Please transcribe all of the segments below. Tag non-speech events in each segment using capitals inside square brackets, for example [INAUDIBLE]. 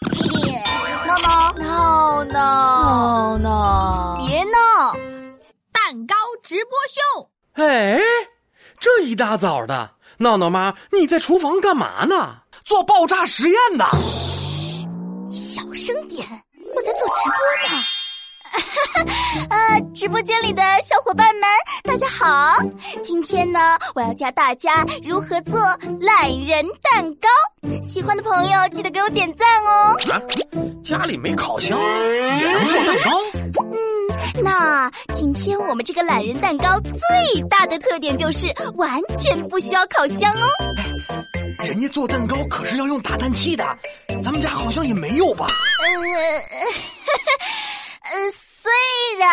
[LAUGHS] 闹闹闹闹闹闹，别闹！蛋糕直播秀。哎，这一大早的，闹闹妈，你在厨房干嘛呢？做爆炸实验呢？嘘小声点，我在做直播呢。[LAUGHS] 啊，直播间里的小伙伴们，大家好！今天呢，我要教大家如何做懒人蛋糕。喜欢的朋友记得给我点赞哦。啊，家里没烤箱也能做蛋糕？嗯，那今天我们这个懒人蛋糕最大的特点就是完全不需要烤箱哦。人家做蛋糕可是要用打蛋器的，咱们家好像也没有吧？呃。呃，虽然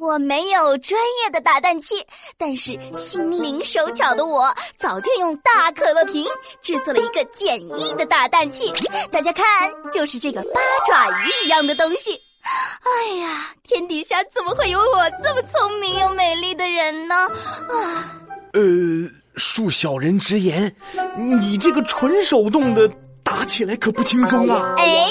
我没有专业的打蛋器，但是心灵手巧的我早就用大可乐瓶制作了一个简易的打蛋器。大家看，就是这个八爪鱼一样的东西。哎呀，天底下怎么会有我这么聪明又美丽的人呢？啊，呃，恕小人直言，你这个纯手动的。打起来可不轻松啊！哎，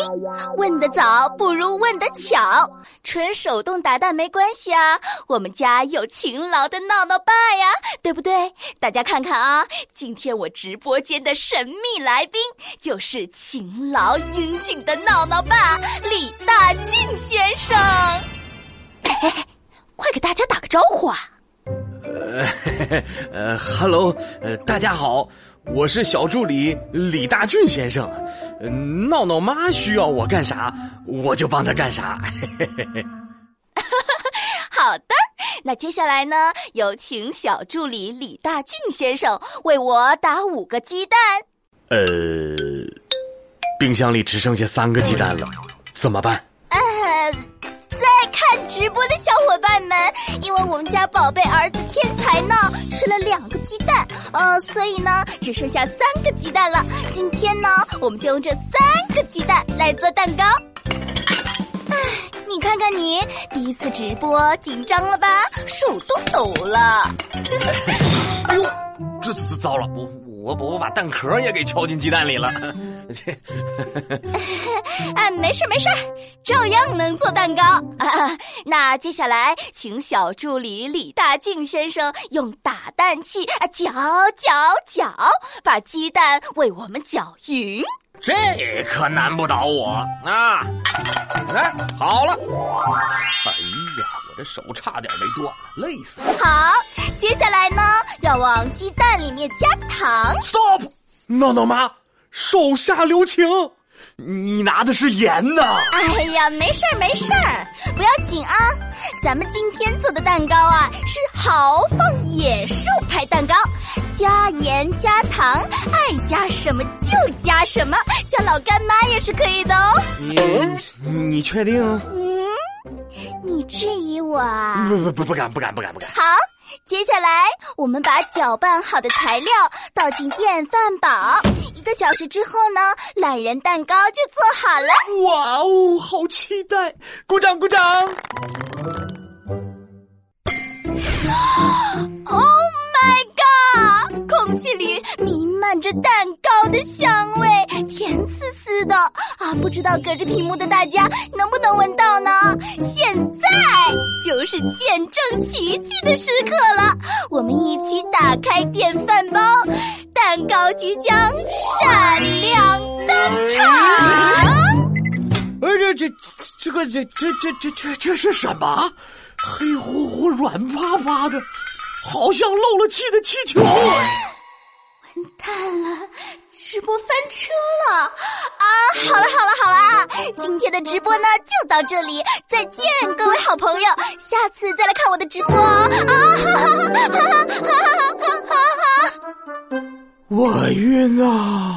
问得早不如问得巧，纯手动打蛋没关系啊，我们家有勤劳的闹闹爸呀，对不对？大家看看啊，今天我直播间的神秘来宾就是勤劳英俊的闹闹爸李大俊先生。哎，快给大家打个招呼啊！呃，呃，Hello，呃，大家好。我是小助理李大俊先生，闹闹妈需要我干啥，我就帮她干啥。[LAUGHS] 好的，那接下来呢，有请小助理李大俊先生为我打五个鸡蛋。呃，冰箱里只剩下三个鸡蛋了，怎么办？因为我们家宝贝儿子天才呢吃了两个鸡蛋，呃，所以呢只剩下三个鸡蛋了。今天呢，我们就用这三个鸡蛋来做蛋糕。哎，你看看你，第一次直播紧张了吧？手都抖了。哎呦，这糟了，我我我我把蛋壳也给敲进鸡蛋里了。[LAUGHS] 啊，没事没事，照样能做蛋糕。啊，那接下来，请小助理李大俊先生用打蛋器啊搅搅搅，把鸡蛋为我们搅匀。这可难不倒我啊！哎，好了。这手差点没断了，累死了。好，接下来呢，要往鸡蛋里面加糖。Stop，闹闹妈。手下留情，你拿的是盐呢。哎呀，没事儿没事儿，不要紧啊。咱们今天做的蛋糕啊，是豪放野兽派蛋糕，加盐加糖，爱加什么就加什么，叫老干妈也是可以的哦。你你确定？嗯，你质疑我啊？不不不，不敢不敢不敢不敢。好。接下来，我们把搅拌好的材料倒进电饭煲，一个小时之后呢，懒人蛋糕就做好了。哇哦，好期待！鼓掌鼓掌。[GASPS] Oh my god！空气里弥漫着蛋糕的香味，甜丝丝的啊！不知道隔着屏幕的大家能不能闻到呢？现在就是见证奇迹的时刻了，我们一起打开电饭煲，蛋糕即将闪亮登场。哎，这这这个这这这这这这是什么？黑乎乎、软趴趴的，好像漏了气的气球。完蛋了，直播翻车了！啊，好了好了好了，今天的直播呢就到这里，再见各位好朋友，下次再来看我的直播啊！哈哈哈哈哈哈哈哈！我晕啊！